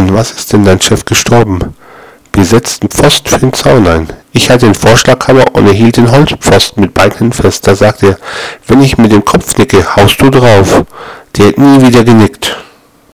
An was ist denn dein Chef gestorben? Wir setzten Pfosten für den Zaun ein. Ich hatte den Vorschlaghammer und er hielt den Holzpfosten mit beiden Händen fest. Da sagte er, wenn ich mit dem Kopf nicke, haust du drauf. Der hat nie wieder genickt.